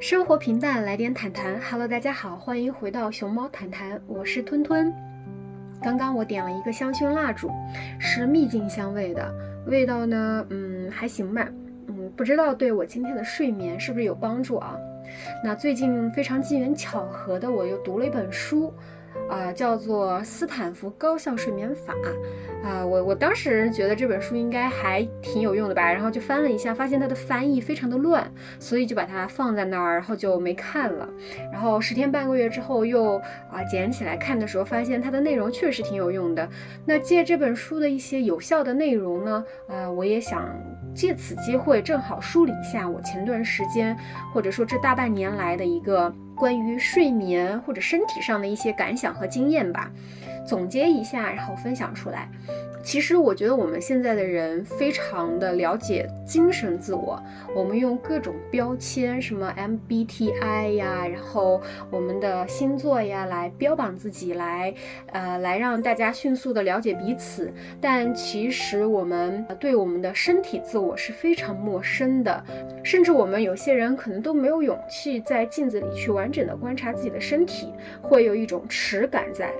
生活平淡，来点坦谈。Hello，大家好，欢迎回到熊猫谈谈，我是吞吞。刚刚我点了一个香薰蜡烛，是秘境香味的，味道呢，嗯，还行吧，嗯，不知道对我今天的睡眠是不是有帮助啊？那最近非常机缘巧合的，我又读了一本书。啊，叫做斯坦福高效睡眠法啊，我我当时觉得这本书应该还挺有用的吧，然后就翻了一下，发现它的翻译非常的乱，所以就把它放在那儿，然后就没看了。然后十天半个月之后又啊捡起来看的时候，发现它的内容确实挺有用的。那借这本书的一些有效的内容呢，呃，我也想借此机会正好梳理一下我前段时间或者说这大半年来的一个。关于睡眠或者身体上的一些感想和经验吧，总结一下，然后分享出来。其实我觉得我们现在的人非常的了解精神自我，我们用各种标签，什么 MBTI 呀，然后我们的星座呀，来标榜自己，来呃来让大家迅速的了解彼此。但其实我们对我们的身体自我是非常陌生的，甚至我们有些人可能都没有勇气在镜子里去完整的观察自己的身体，会有一种耻感在。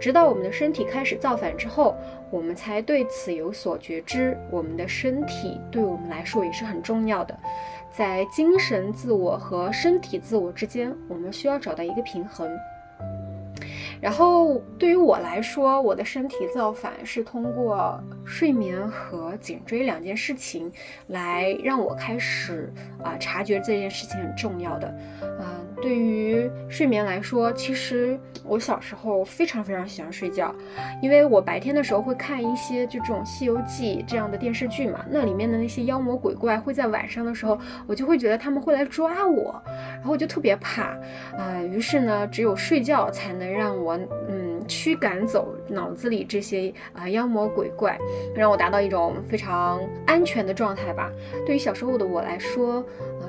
直到我们的身体开始造反之后，我们才对此有所觉知。我们的身体对我们来说也是很重要的，在精神自我和身体自我之间，我们需要找到一个平衡。然后对于我来说，我的身体造反是通过睡眠和颈椎两件事情来让我开始啊察觉这件事情很重要的，嗯。对于睡眠来说，其实我小时候非常非常喜欢睡觉，因为我白天的时候会看一些就这种《西游记》这样的电视剧嘛，那里面的那些妖魔鬼怪会在晚上的时候，我就会觉得他们会来抓我，然后我就特别怕，啊，于是呢，只有睡觉才能让我嗯驱赶走脑子里这些啊妖魔鬼怪，让我达到一种非常安全的状态吧。对于小时候的我来说。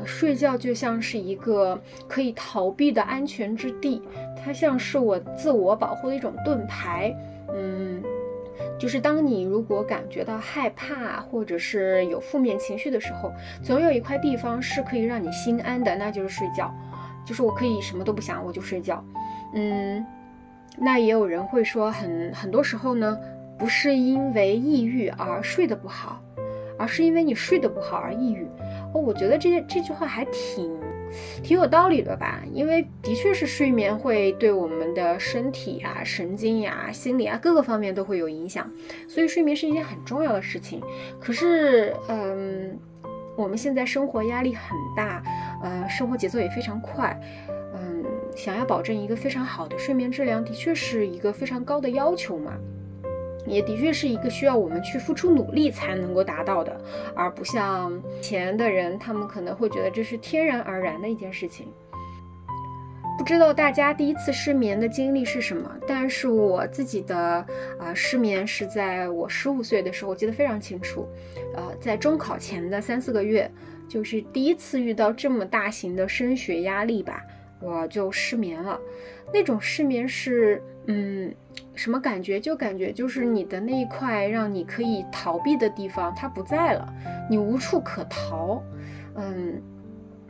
睡觉就像是一个可以逃避的安全之地，它像是我自我保护的一种盾牌。嗯，就是当你如果感觉到害怕或者是有负面情绪的时候，总有一块地方是可以让你心安的，那就是睡觉。就是我可以什么都不想，我就睡觉。嗯，那也有人会说，很很多时候呢，不是因为抑郁而睡得不好，而是因为你睡得不好而抑郁。哦，我觉得这这句话还挺挺有道理的吧，因为的确是睡眠会对我们的身体啊、神经呀、心理啊各个方面都会有影响，所以睡眠是一件很重要的事情。可是，嗯，我们现在生活压力很大，呃，生活节奏也非常快，想要保证一个非常好的睡眠质量，的确是一个非常高的要求嘛。也的确是一个需要我们去付出努力才能够达到的，而不像前的人，他们可能会觉得这是天然而然的一件事情。不知道大家第一次失眠的经历是什么？但是我自己的啊失眠是在我十五岁的时候，我记得非常清楚。呃，在中考前的三四个月，就是第一次遇到这么大型的升学压力吧，我就失眠了。那种失眠是，嗯。什么感觉？就感觉就是你的那一块让你可以逃避的地方，它不在了，你无处可逃。嗯，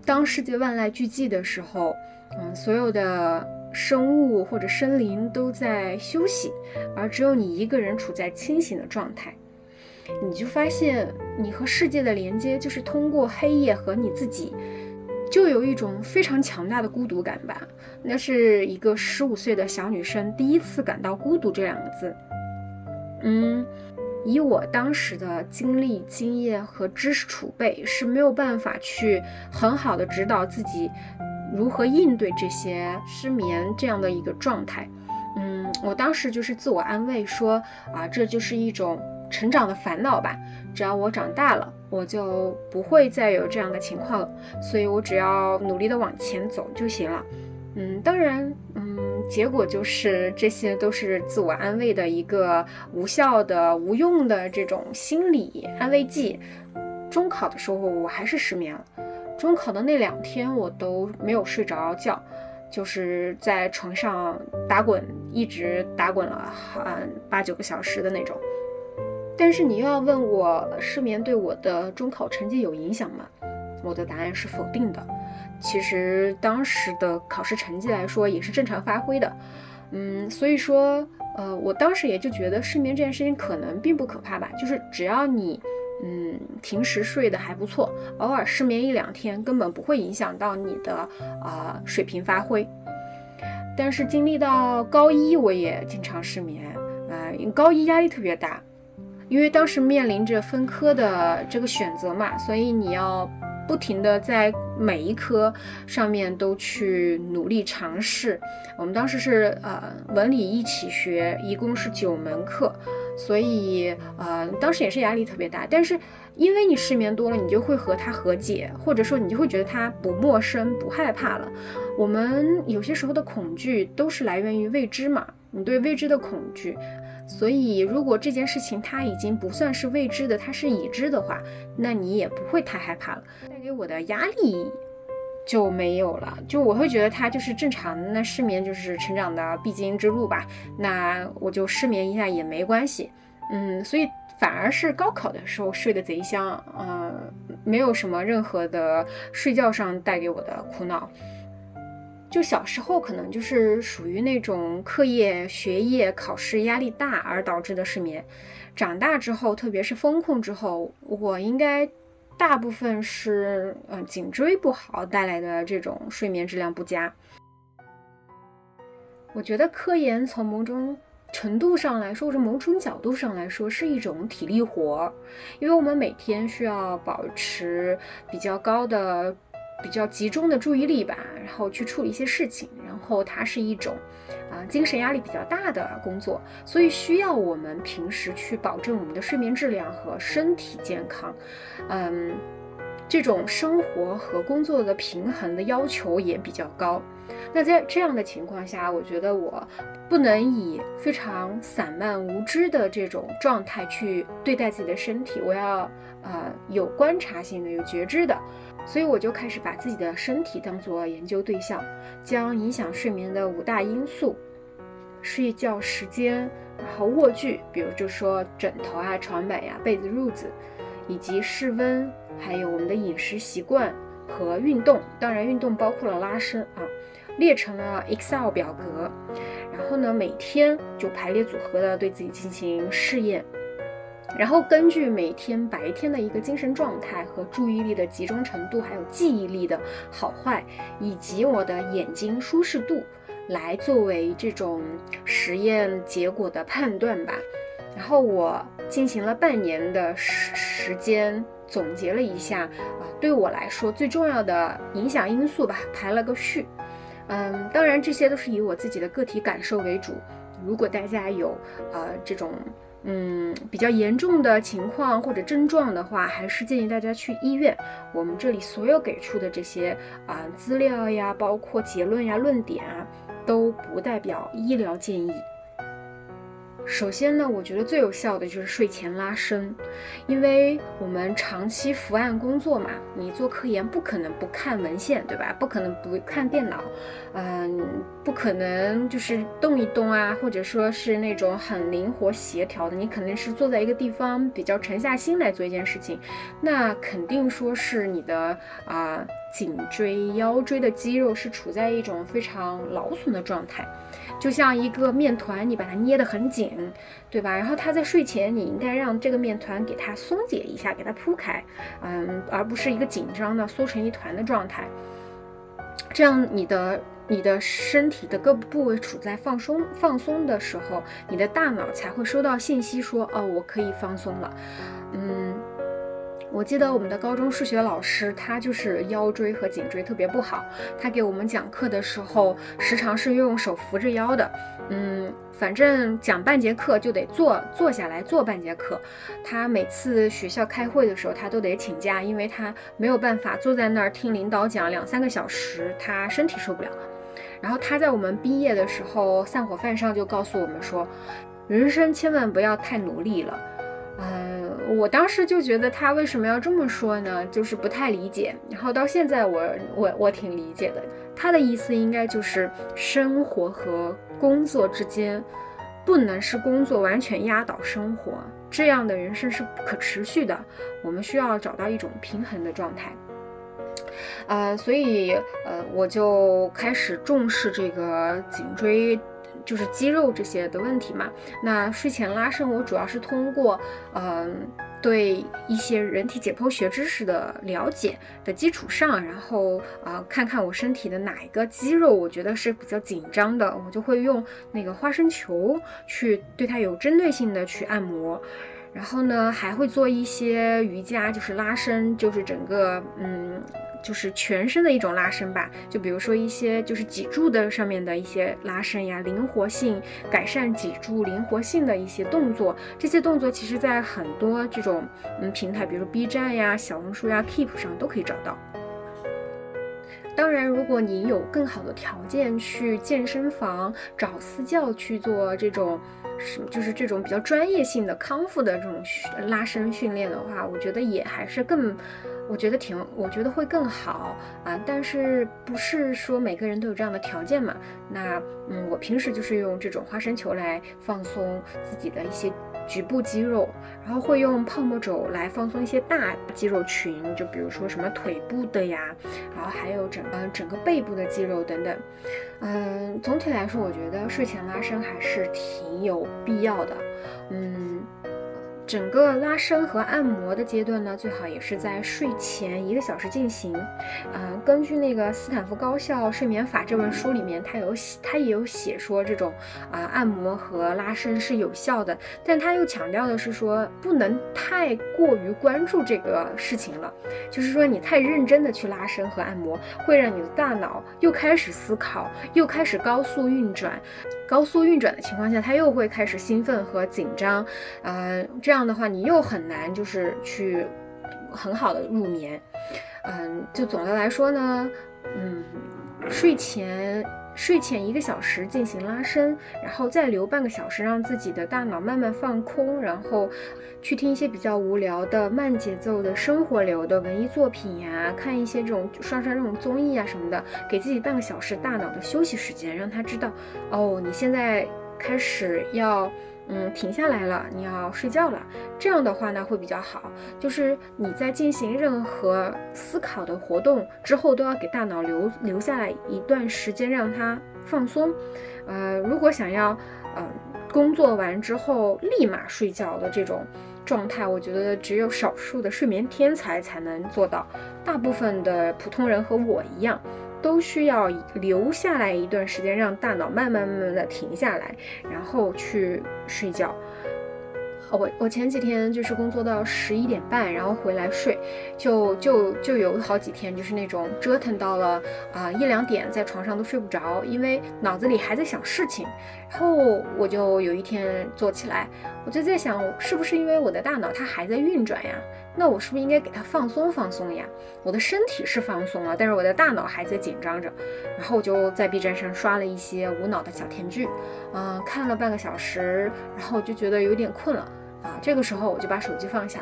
当世界万籁俱寂的时候，嗯，所有的生物或者生灵都在休息，而只有你一个人处在清醒的状态，你就发现你和世界的连接就是通过黑夜和你自己。就有一种非常强大的孤独感吧，那是一个十五岁的小女生第一次感到孤独这两个字。嗯，以我当时的经历、经验和知识储备是没有办法去很好的指导自己如何应对这些失眠这样的一个状态。嗯，我当时就是自我安慰说啊，这就是一种成长的烦恼吧，只要我长大了。我就不会再有这样的情况了，所以我只要努力的往前走就行了。嗯，当然，嗯，结果就是这些都是自我安慰的一个无效的、无用的这种心理安慰剂。中考的时候我还是失眠了，中考的那两天我都没有睡着觉，就是在床上打滚，一直打滚了嗯八九个小时的那种。但是你又要问我失眠对我的中考成绩有影响吗？我的答案是否定的。其实当时的考试成绩来说也是正常发挥的。嗯，所以说，呃，我当时也就觉得失眠这件事情可能并不可怕吧，就是只要你，嗯，平时睡得还不错，偶尔失眠一两天，根本不会影响到你的啊水平发挥。但是经历到高一，我也经常失眠，啊，高一压力特别大，因为当时面临着分科的这个选择嘛，所以你要。不停的在每一科上面都去努力尝试。我们当时是呃文理一起学，一共是九门课，所以呃当时也是压力特别大。但是因为你失眠多了，你就会和他和解，或者说你就会觉得他不陌生、不害怕了。我们有些时候的恐惧都是来源于未知嘛，你对未知的恐惧。所以，如果这件事情它已经不算是未知的，它是已知的话，那你也不会太害怕了。带给我的压力就没有了，就我会觉得它就是正常的。那失眠就是成长的必经之路吧，那我就失眠一下也没关系。嗯，所以反而是高考的时候睡得贼香，嗯，没有什么任何的睡觉上带给我的苦恼。就小时候可能就是属于那种课业、学业、考试压力大而导致的失眠，长大之后，特别是风控之后，我应该大部分是嗯颈椎不好带来的这种睡眠质量不佳。我觉得科研从某种程度上来说，或者某种角度上来说，是一种体力活，因为我们每天需要保持比较高的。比较集中的注意力吧，然后去处理一些事情，然后它是一种，啊，精神压力比较大的工作，所以需要我们平时去保证我们的睡眠质量和身体健康，嗯，这种生活和工作的平衡的要求也比较高。那在这样的情况下，我觉得我不能以非常散漫无知的这种状态去对待自己的身体，我要呃有观察性的、有觉知的。所以我就开始把自己的身体当做研究对象，将影响睡眠的五大因素：睡觉时间，然后卧具，比如就说枕头啊、床板呀、被子、褥子，以及室温，还有我们的饮食习惯和运动。当然，运动包括了拉伸啊，列成了 Excel 表格，然后呢，每天就排列组合的对自己进行试验。然后根据每天白天的一个精神状态和注意力的集中程度，还有记忆力的好坏，以及我的眼睛舒适度，来作为这种实验结果的判断吧。然后我进行了半年的时时间，总结了一下啊，对我来说最重要的影响因素吧，排了个序。嗯，当然这些都是以我自己的个体感受为主。如果大家有呃这种。嗯，比较严重的情况或者症状的话，还是建议大家去医院。我们这里所有给出的这些啊资料呀，包括结论呀、论点啊，都不代表医疗建议。首先呢，我觉得最有效的就是睡前拉伸，因为我们长期伏案工作嘛，你做科研不可能不看文献，对吧？不可能不看电脑，嗯，不可能就是动一动啊，或者说是那种很灵活协调的，你肯定是坐在一个地方比较沉下心来做一件事情，那肯定说是你的啊颈椎、腰椎的肌肉是处在一种非常劳损的状态。就像一个面团，你把它捏得很紧，对吧？然后它在睡前，你应该让这个面团给它松解一下，给它铺开，嗯，而不是一个紧张的缩成一团的状态。这样你的你的身体的各部位处在放松放松的时候，你的大脑才会收到信息说，哦，我可以放松了，嗯。我记得我们的高中数学老师，他就是腰椎和颈椎特别不好。他给我们讲课的时候，时常是用手扶着腰的。嗯，反正讲半节课就得坐坐下来坐半节课。他每次学校开会的时候，他都得请假，因为他没有办法坐在那儿听领导讲两三个小时，他身体受不了。然后他在我们毕业的时候散伙饭上就告诉我们说，人生千万不要太努力了。嗯，我当时就觉得他为什么要这么说呢？就是不太理解。然后到现在，我我我挺理解的。他的意思应该就是生活和工作之间，不能是工作完全压倒生活，这样的人生是不可持续的。我们需要找到一种平衡的状态。呃，所以呃，我就开始重视这个颈椎。就是肌肉这些的问题嘛。那睡前拉伸，我主要是通过，嗯，对一些人体解剖学知识的了解的基础上，然后啊，看看我身体的哪一个肌肉我觉得是比较紧张的，我就会用那个花生球去对它有针对性的去按摩。然后呢，还会做一些瑜伽，就是拉伸，就是整个，嗯。就是全身的一种拉伸吧，就比如说一些就是脊柱的上面的一些拉伸呀，灵活性改善脊柱灵活性的一些动作，这些动作其实在很多这种嗯平台，比如 B 站呀、小红书呀、Keep 上都可以找到。当然，如果你有更好的条件去健身房找私教去做这种，是就是这种比较专业性的康复的这种拉伸训练的话，我觉得也还是更。我觉得挺，我觉得会更好啊，但是不是说每个人都有这样的条件嘛？那嗯，我平时就是用这种花生球来放松自己的一些局部肌肉，然后会用泡沫轴来放松一些大肌肉群，就比如说什么腿部的呀，然后还有整个整个背部的肌肉等等。嗯，总体来说，我觉得睡前拉伸还是挺有必要的。嗯。整个拉伸和按摩的阶段呢，最好也是在睡前一个小时进行。嗯，根据那个斯坦福高校睡眠法这本书里面，它有写，它也有写说这种啊按摩和拉伸是有效的，但他又强调的是说不能太过于关注这个事情了，就是说你太认真的去拉伸和按摩，会让你的大脑又开始思考，又开始高速运转。高速运转的情况下，它又会开始兴奋和紧张，呃，这样这样的话你又很难就是去很好的入眠，嗯，就总的来说呢，嗯，睡前。睡前一个小时进行拉伸，然后再留半个小时，让自己的大脑慢慢放空，然后去听一些比较无聊的慢节奏的生活流的文艺作品呀，看一些这种刷刷这种综艺啊什么的，给自己半个小时大脑的休息时间，让他知道，哦，你现在开始要。嗯，停下来了，你要睡觉了。这样的话呢，会比较好。就是你在进行任何思考的活动之后，都要给大脑留留下来一段时间，让它放松。呃，如果想要，嗯，工作完之后立马睡觉的这种状态，我觉得只有少数的睡眠天才才能做到。大部分的普通人和我一样。都需要留下来一段时间，让大脑慢慢慢慢的停下来，然后去睡觉。我我前几天就是工作到十一点半，然后回来睡，就就就有好几天就是那种折腾到了啊一两点，在床上都睡不着，因为脑子里还在想事情。然后我就有一天坐起来，我就在想，是不是因为我的大脑它还在运转呀？那我是不是应该给他放松放松呀？我的身体是放松了，但是我的大脑还在紧张着。然后我就在 B 站上刷了一些无脑的小甜剧，嗯，看了半个小时，然后就觉得有点困了啊。这个时候我就把手机放下，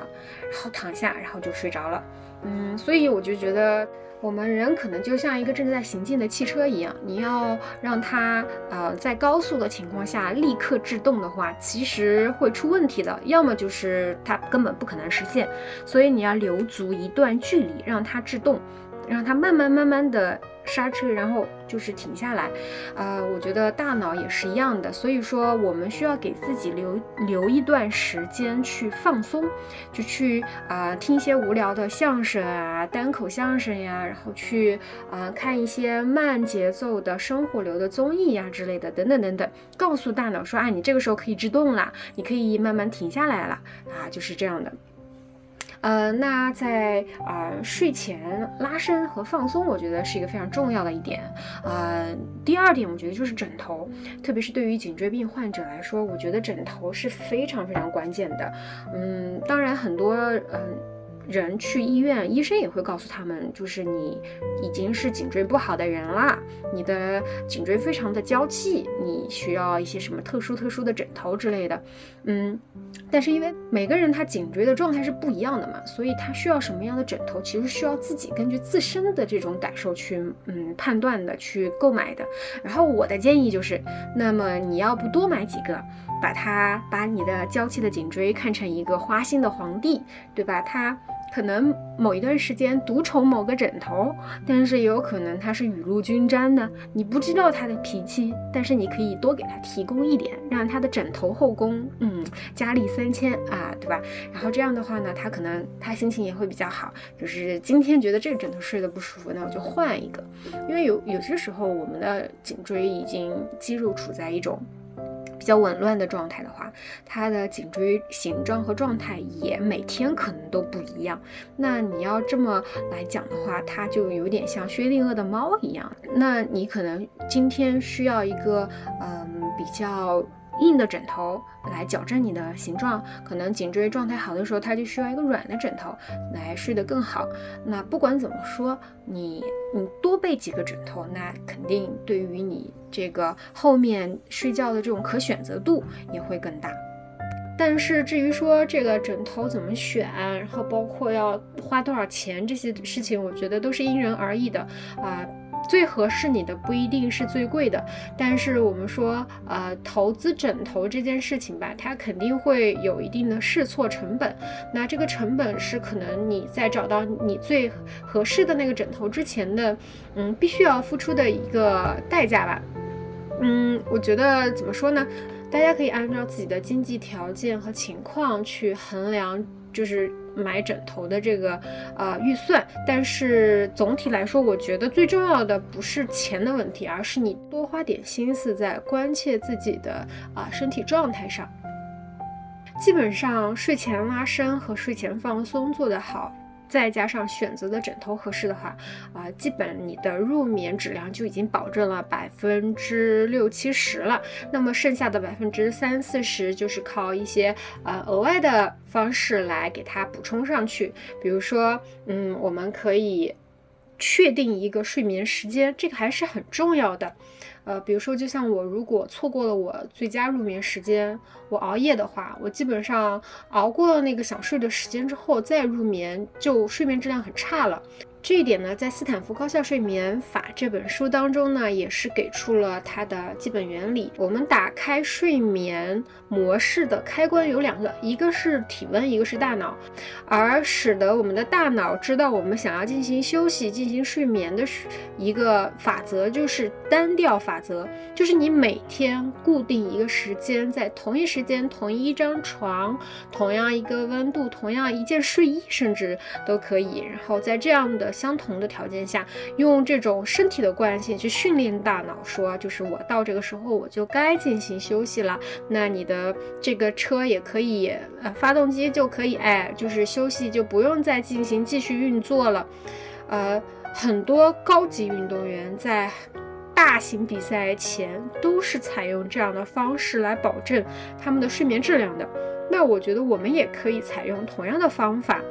然后躺下，然后就睡着了。嗯，所以我就觉得。我们人可能就像一个正在行进的汽车一样，你要让它呃在高速的情况下立刻制动的话，其实会出问题的。要么就是它根本不可能实现，所以你要留足一段距离让它制动，让它慢慢慢慢的。刹车，然后就是停下来，呃，我觉得大脑也是一样的，所以说我们需要给自己留留一段时间去放松，就去啊听一些无聊的相声啊，单口相声呀，然后去啊看一些慢节奏的生活流的综艺呀之类的，等等等等，告诉大脑说，啊，你这个时候可以制动了，你可以慢慢停下来了，啊，就是这样的。呃，那在啊睡前拉伸和放松，我觉得是一个非常重要的一点。呃，第二点，我觉得就是枕头，特别是对于颈椎病患者来说，我觉得枕头是非常非常关键的。嗯，当然很多嗯。人去医院，医生也会告诉他们，就是你已经是颈椎不好的人了，你的颈椎非常的娇气，你需要一些什么特殊特殊的枕头之类的。嗯，但是因为每个人他颈椎的状态是不一样的嘛，所以他需要什么样的枕头，其实需要自己根据自身的这种感受去嗯判断的，去购买的。然后我的建议就是，那么你要不多买几个，把它把你的娇气的颈椎看成一个花心的皇帝，对吧？它。可能某一段时间独宠某个枕头，但是也有可能他是雨露均沾的，你不知道他的脾气，但是你可以多给他提供一点，让他的枕头后宫，嗯，佳丽三千啊，对吧？然后这样的话呢，他可能他心情也会比较好，就是今天觉得这个枕头睡得不舒服，那我就换一个，因为有有些时候我们的颈椎已经肌肉处在一种。较紊乱的状态的话，它的颈椎形状和状态也每天可能都不一样。那你要这么来讲的话，它就有点像薛定谔的猫一样。那你可能今天需要一个嗯比较。硬的枕头来矫正你的形状，可能颈椎状态好的时候，它就需要一个软的枕头来睡得更好。那不管怎么说，你你多备几个枕头，那肯定对于你这个后面睡觉的这种可选择度也会更大。但是至于说这个枕头怎么选，然后包括要花多少钱这些事情，我觉得都是因人而异的啊。最合适你的不一定是最贵的，但是我们说，呃，投资枕头这件事情吧，它肯定会有一定的试错成本。那这个成本是可能你在找到你最合适的那个枕头之前的，嗯，必须要付出的一个代价吧。嗯，我觉得怎么说呢？大家可以按照自己的经济条件和情况去衡量，就是。买枕头的这个呃预算，但是总体来说，我觉得最重要的不是钱的问题，而是你多花点心思在关切自己的啊身体状态上。基本上睡前拉伸和睡前放松做得好。再加上选择的枕头合适的话，啊，基本你的入眠质量就已经保证了百分之六七十了。那么剩下的百分之三四十，就是靠一些呃额外的方式来给它补充上去。比如说，嗯，我们可以确定一个睡眠时间，这个还是很重要的。呃，比如说，就像我如果错过了我最佳入眠时间，我熬夜的话，我基本上熬过了那个想睡的时间之后再入眠，就睡眠质量很差了。这一点呢，在斯坦福高效睡眠法这本书当中呢，也是给出了它的基本原理。我们打开睡眠模式的开关有两个，一个是体温，一个是大脑。而使得我们的大脑知道我们想要进行休息、进行睡眠的一个法则，就是单调法则，就是你每天固定一个时间，在同一时之间、同一张床、同样一个温度、同样一件睡衣，甚至都可以。然后在这样的相同的条件下，用这种身体的惯性去训练大脑，说就是我到这个时候我就该进行休息了。那你的这个车也可以，呃，发动机就可以，哎，就是休息就不用再进行继续运作了。呃，很多高级运动员在大型比赛前都是采用这样的方式来保证他们的睡眠质量的。那我觉得我们也可以采用同样的方法。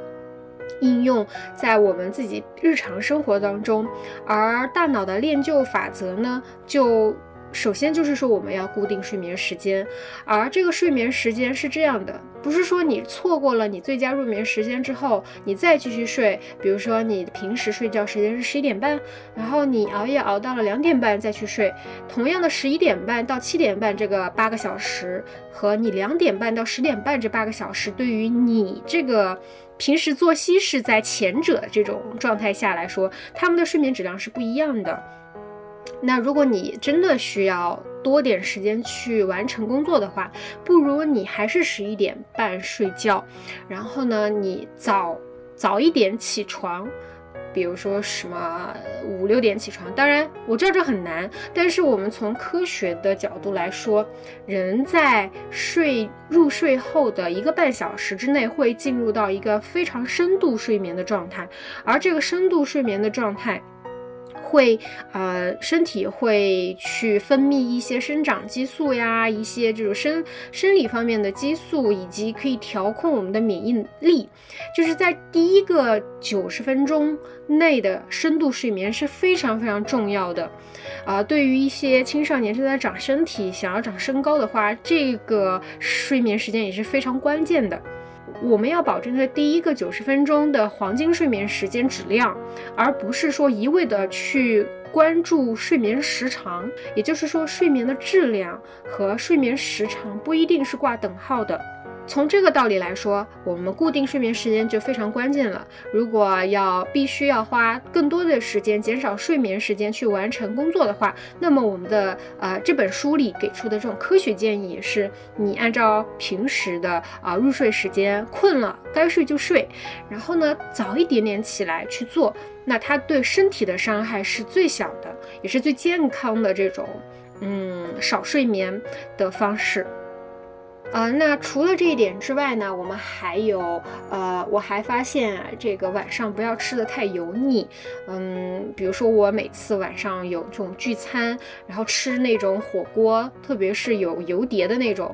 应用在我们自己日常生活当中，而大脑的练就法则呢，就首先就是说我们要固定睡眠时间，而这个睡眠时间是这样的，不是说你错过了你最佳入眠时间之后，你再继续睡，比如说你平时睡觉时间是十一点半，然后你熬夜熬到了两点半再去睡，同样的十一点半到七点半这个八个小时，和你两点半到十点半这八个小时，对于你这个。平时作息是在前者这种状态下来说，他们的睡眠质量是不一样的。那如果你真的需要多点时间去完成工作的话，不如你还是十一点半睡觉，然后呢，你早早一点起床。比如说什么五六点起床，当然我知道这很难，但是我们从科学的角度来说，人在睡入睡后的一个半小时之内会进入到一个非常深度睡眠的状态，而这个深度睡眠的状态。会呃，身体会去分泌一些生长激素呀，一些这种生生理方面的激素，以及可以调控我们的免疫力。就是在第一个九十分钟内的深度睡眠是非常非常重要的。啊，对于一些青少年正在长身体、想要长身高的话，这个睡眠时间也是非常关键的。我们要保证这第一个九十分钟的黄金睡眠时间质量，而不是说一味的去关注睡眠时长。也就是说，睡眠的质量和睡眠时长不一定是挂等号的。从这个道理来说，我们固定睡眠时间就非常关键了。如果要必须要花更多的时间，减少睡眠时间去完成工作的话，那么我们的呃这本书里给出的这种科学建议是，你按照平时的啊入睡时间，困了该睡就睡，然后呢早一点点起来去做，那它对身体的伤害是最小的，也是最健康的这种嗯少睡眠的方式。啊，那除了这一点之外呢，我们还有，呃，我还发现这个晚上不要吃的太油腻，嗯，比如说我每次晚上有这种聚餐，然后吃那种火锅，特别是有油碟的那种，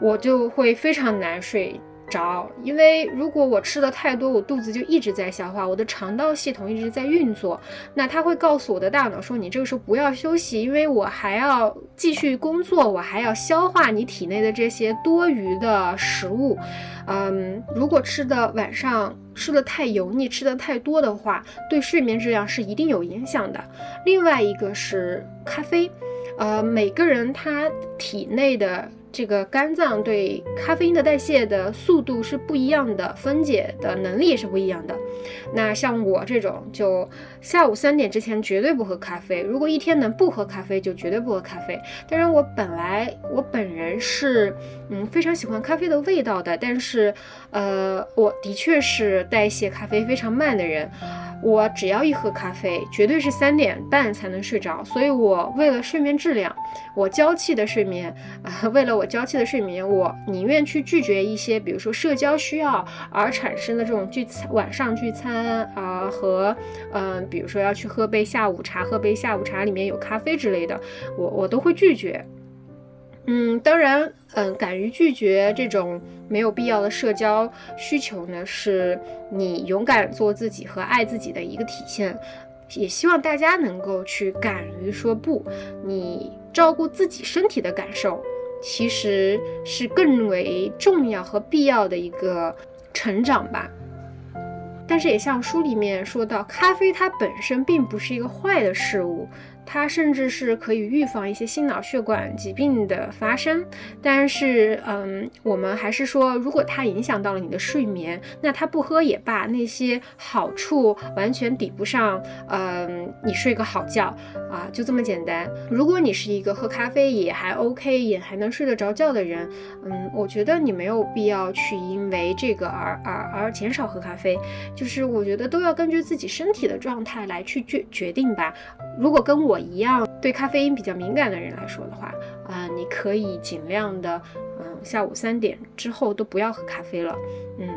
我就会非常难睡。着，因为如果我吃的太多，我肚子就一直在消化，我的肠道系统一直在运作，那它会告诉我的大脑说，你这个时候不要休息，因为我还要继续工作，我还要消化你体内的这些多余的食物。嗯，如果吃的晚上吃的太油腻，吃的太多的话，对睡眠质量是一定有影响的。另外一个是咖啡，呃，每个人他体内的。这个肝脏对咖啡因的代谢的速度是不一样的，分解的能力也是不一样的。那像我这种，就下午三点之前绝对不喝咖啡。如果一天能不喝咖啡，就绝对不喝咖啡。当然，我本来我本人是嗯非常喜欢咖啡的味道的，但是呃，我的确是代谢咖啡非常慢的人。我只要一喝咖啡，绝对是三点半才能睡着。所以，我为了睡眠质量，我娇气的睡眠啊，为了我娇气的睡眠，我宁愿去拒绝一些，比如说社交需要而产生的这种聚餐，晚上聚餐啊，和嗯，比如说要去喝杯下午茶，喝杯下午茶里面有咖啡之类的，我我都会拒绝。嗯，当然，嗯，敢于拒绝这种没有必要的社交需求呢，是你勇敢做自己和爱自己的一个体现。也希望大家能够去敢于说不，你照顾自己身体的感受，其实是更为重要和必要的一个成长吧。但是也像书里面说到，咖啡它本身并不是一个坏的事物。它甚至是可以预防一些心脑血管疾病的发生，但是，嗯，我们还是说，如果它影响到了你的睡眠，那它不喝也罢，那些好处完全抵不上，嗯，你睡个好觉啊，就这么简单。如果你是一个喝咖啡也还 OK，也还能睡得着觉的人，嗯，我觉得你没有必要去因为这个而而而减少喝咖啡，就是我觉得都要根据自己身体的状态来去决决定吧。如果跟我一样对咖啡因比较敏感的人来说的话，啊，你可以尽量的，嗯，下午三点之后都不要喝咖啡了，嗯。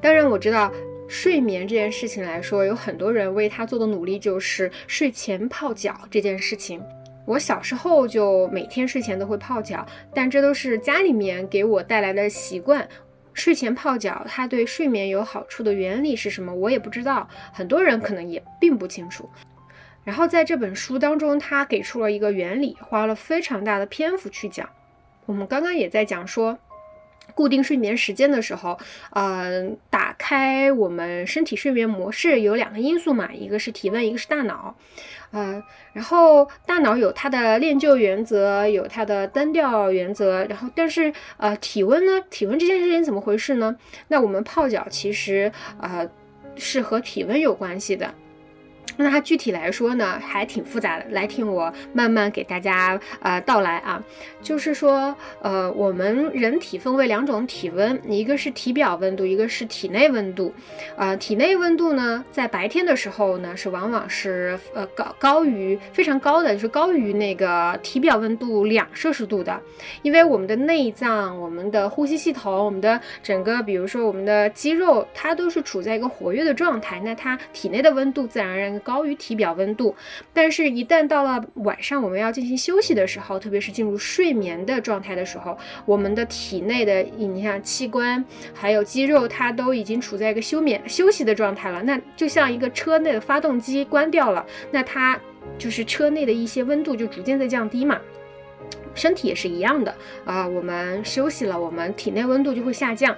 当然我知道睡眠这件事情来说，有很多人为他做的努力就是睡前泡脚这件事情。我小时候就每天睡前都会泡脚，但这都是家里面给我带来的习惯。睡前泡脚，它对睡眠有好处的原理是什么？我也不知道，很多人可能也并不清楚。然后在这本书当中，他给出了一个原理，花了非常大的篇幅去讲。我们刚刚也在讲说，固定睡眠时间的时候，嗯，打开我们身体睡眠模式有两个因素嘛，一个是体温，一个是大脑。嗯，然后大脑有它的练就原则，有它的单调原则。然后，但是呃，体温呢？体温这件事情怎么回事呢？那我们泡脚其实呃是和体温有关系的。那它具体来说呢，还挺复杂的。来听我慢慢给大家呃道来啊。就是说，呃，我们人体分为两种体温，一个是体表温度，一个是体内温度。呃，体内温度呢，在白天的时候呢，是往往是呃高高于非常高的，就是高于那个体表温度两摄氏度的。因为我们的内脏、我们的呼吸系统、我们的整个，比如说我们的肌肉，它都是处在一个活跃的状态，那它体内的温度自然而然。高高于体表温度，但是，一旦到了晚上我们要进行休息的时候，特别是进入睡眠的状态的时候，我们的体内的你像器官还有肌肉，它都已经处在一个休眠休息的状态了。那就像一个车内的发动机关掉了，那它就是车内的一些温度就逐渐在降低嘛。身体也是一样的啊，我们休息了，我们体内温度就会下降，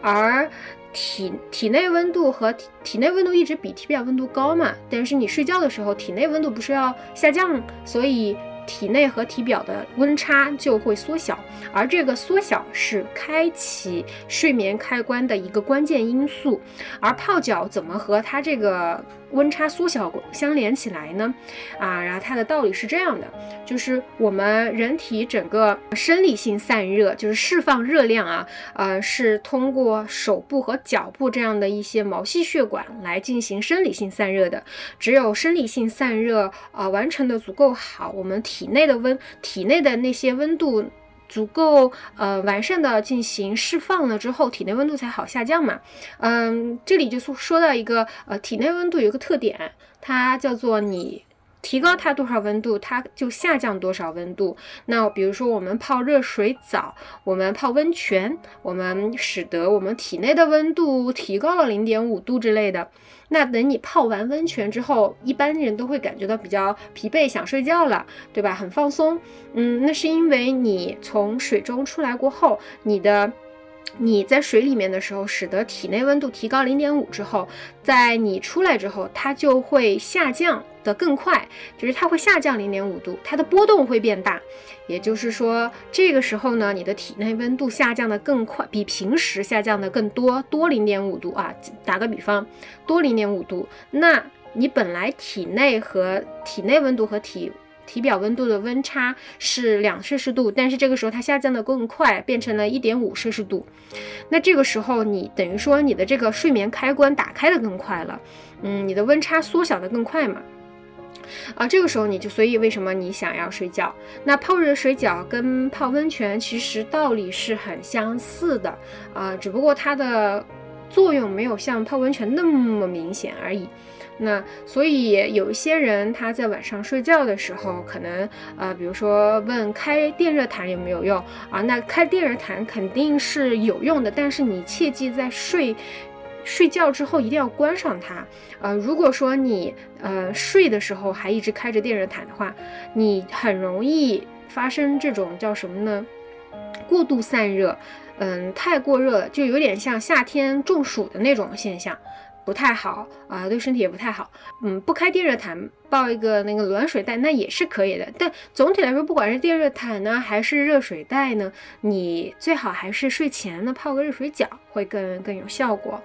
而。体体内温度和体体内温度一直比体表温度高嘛，但是你睡觉的时候体内温度不是要下降，所以体内和体表的温差就会缩小，而这个缩小是开启睡眠开关的一个关键因素。而泡脚怎么和它这个温差缩小相连起来呢？啊，然后它的道理是这样的，就是我们人体整个生理性散热，就是释放热量啊，呃，是通过手部和脚部这样的一些毛细血管来进行生理性散热的。只有生理性散热啊完成的足够好，我们体内的温，体内的那些温度。足够呃完善的进行释放了之后，体内温度才好下降嘛。嗯，这里就说说到一个呃体内温度有一个特点，它叫做你提高它多少温度，它就下降多少温度。那比如说我们泡热水澡，我们泡温泉，我们使得我们体内的温度提高了零点五度之类的。那等你泡完温泉之后，一般人都会感觉到比较疲惫，想睡觉了，对吧？很放松。嗯，那是因为你从水中出来过后，你的你在水里面的时候，使得体内温度提高零点五之后，在你出来之后，它就会下降。的更快，就是它会下降零点五度，它的波动会变大，也就是说，这个时候呢，你的体内温度下降的更快，比平时下降的更多，多零点五度啊。打个比方，多零点五度，那你本来体内和体内温度和体体表温度的温差是两摄氏度，但是这个时候它下降的更快，变成了一点五摄氏度。那这个时候你等于说你的这个睡眠开关打开的更快了，嗯，你的温差缩小的更快嘛。啊，这个时候你就，所以为什么你想要睡觉？那泡热水脚跟泡温泉其实道理是很相似的啊，只不过它的作用没有像泡温泉那么明显而已。那所以有一些人他在晚上睡觉的时候，可能呃，比如说问开电热毯有没有用啊？那开电热毯肯定是有用的，但是你切记在睡。睡觉之后一定要关上它。呃，如果说你呃睡的时候还一直开着电热毯的话，你很容易发生这种叫什么呢？过度散热，嗯，太过热了就有点像夏天中暑的那种现象。不太好啊，对身体也不太好。嗯，不开电热毯，抱一个那个暖水袋，那也是可以的。但总体来说，不管是电热毯呢，还是热水袋呢，你最好还是睡前呢泡个热水脚，会更更有效果。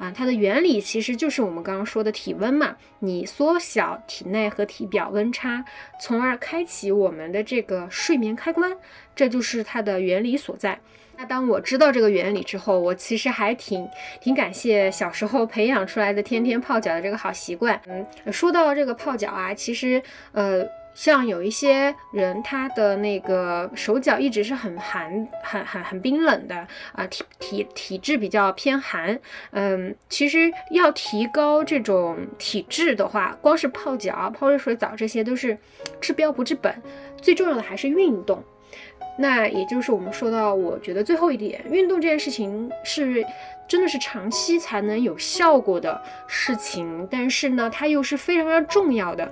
啊，它的原理其实就是我们刚刚说的体温嘛，你缩小体内和体表温差，从而开启我们的这个睡眠开关，这就是它的原理所在。那当我知道这个原理之后，我其实还挺挺感谢小时候培养出来的天天泡脚的这个好习惯。嗯，说到这个泡脚啊，其实呃，像有一些人他的那个手脚一直是很寒、很很很冰冷的啊，体体体质比较偏寒。嗯，其实要提高这种体质的话，光是泡脚、泡热水澡这些都是治标不治本，最重要的还是运动。那也就是我们说到，我觉得最后一点，运动这件事情是真的是长期才能有效果的事情，但是呢，它又是非常非常重要的。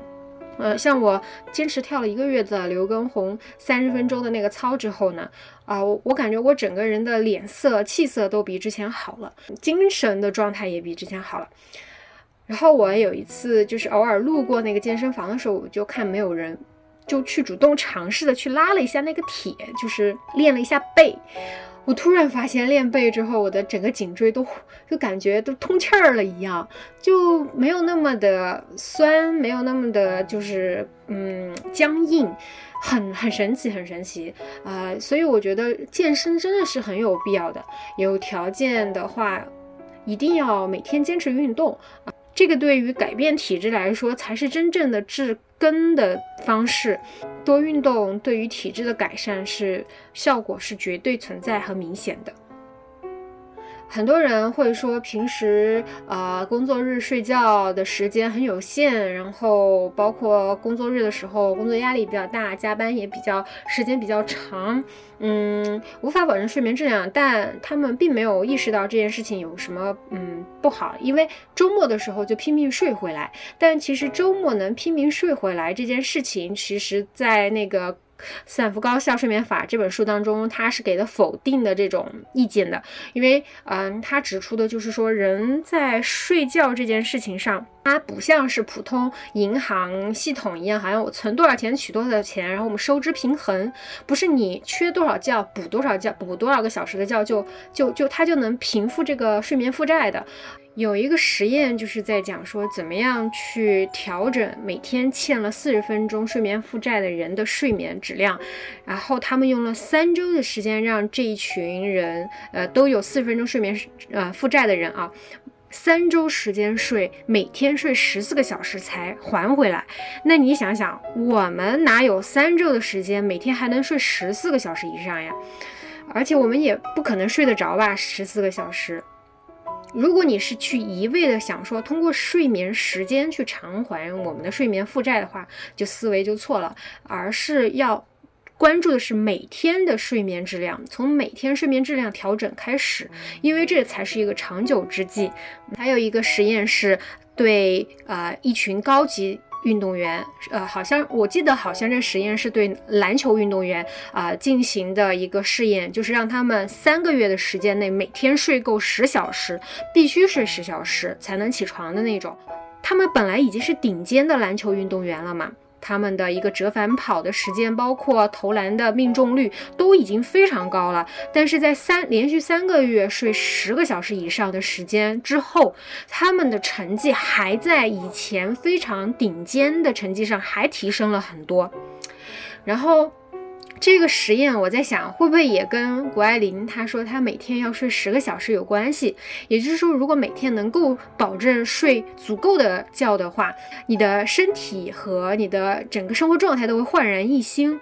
呃，像我坚持跳了一个月的刘畊宏三十分钟的那个操之后呢，啊，我我感觉我整个人的脸色、气色都比之前好了，精神的状态也比之前好了。然后我有一次就是偶尔路过那个健身房的时候，我就看没有人。就去主动尝试的去拉了一下那个铁，就是练了一下背。我突然发现练背之后，我的整个颈椎都就感觉都通气儿了一样，就没有那么的酸，没有那么的就是嗯僵硬，很很神奇，很神奇啊！所以我觉得健身真的是很有必要的，有条件的话，一定要每天坚持运动啊！这个对于改变体质来说，才是真正的治。根的方式，多运动对于体质的改善是效果是绝对存在和明显的。很多人会说，平时啊工作日睡觉的时间很有限，然后包括工作日的时候，工作压力比较大，加班也比较时间比较长，嗯，无法保证睡眠质量。但他们并没有意识到这件事情有什么嗯不好，因为周末的时候就拼命睡回来。但其实周末能拼命睡回来这件事情，其实在那个。《斯坦福高效睡眠法》这本书当中，他是给的否定的这种意见的，因为，嗯，他指出的就是说，人在睡觉这件事情上，它不像是普通银行系统一样，好像我存多少钱取多少钱，然后我们收支平衡，不是你缺多少觉补多少觉补多少个小时的觉就就就它就能平复这个睡眠负债的。有一个实验就是在讲说怎么样去调整每天欠了四十分钟睡眠负债的人的睡眠质量，然后他们用了三周的时间让这一群人呃都有四十分钟睡眠呃负债的人啊。三周时间睡，每天睡十四个小时才还回来。那你想想，我们哪有三周的时间，每天还能睡十四个小时以上呀？而且我们也不可能睡得着吧，十四个小时。如果你是去一味的想说通过睡眠时间去偿还我们的睡眠负债的话，就思维就错了，而是要。关注的是每天的睡眠质量，从每天睡眠质量调整开始，因为这才是一个长久之计。还有一个实验是对呃一群高级运动员，呃好像我记得好像这实验是对篮球运动员啊进行的一个试验，就是让他们三个月的时间内每天睡够十小时，必须睡十小时才能起床的那种。他们本来已经是顶尖的篮球运动员了嘛。他们的一个折返跑的时间，包括投篮的命中率都已经非常高了，但是在三连续三个月睡十个小时以上的时间之后，他们的成绩还在以前非常顶尖的成绩上还提升了很多，然后。这个实验，我在想，会不会也跟谷爱凌她说她每天要睡十个小时有关系？也就是说，如果每天能够保证睡足够的觉的话，你的身体和你的整个生活状态都会焕然一新。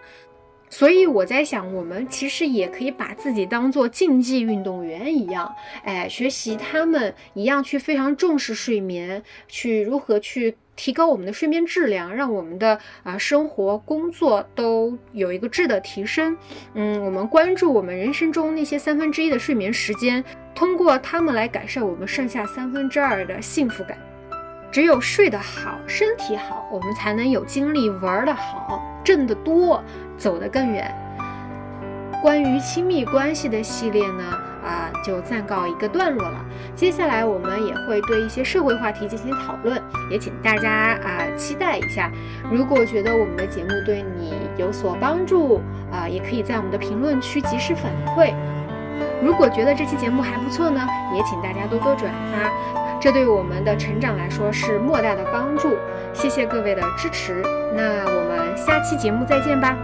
所以我在想，我们其实也可以把自己当做竞技运动员一样，哎，学习他们一样去非常重视睡眠，去如何去。提高我们的睡眠质量，让我们的啊生活工作都有一个质的提升。嗯，我们关注我们人生中那些三分之一的睡眠时间，通过他们来改善我们剩下三分之二的幸福感。只有睡得好，身体好，我们才能有精力玩得好，挣得多，走得更远。关于亲密关系的系列呢？啊，就暂告一个段落了。接下来我们也会对一些社会话题进行讨论，也请大家啊期待一下。如果觉得我们的节目对你有所帮助啊，也可以在我们的评论区及时反馈。如果觉得这期节目还不错呢，也请大家多多转发，这对我们的成长来说是莫大的帮助。谢谢各位的支持，那我们下期节目再见吧。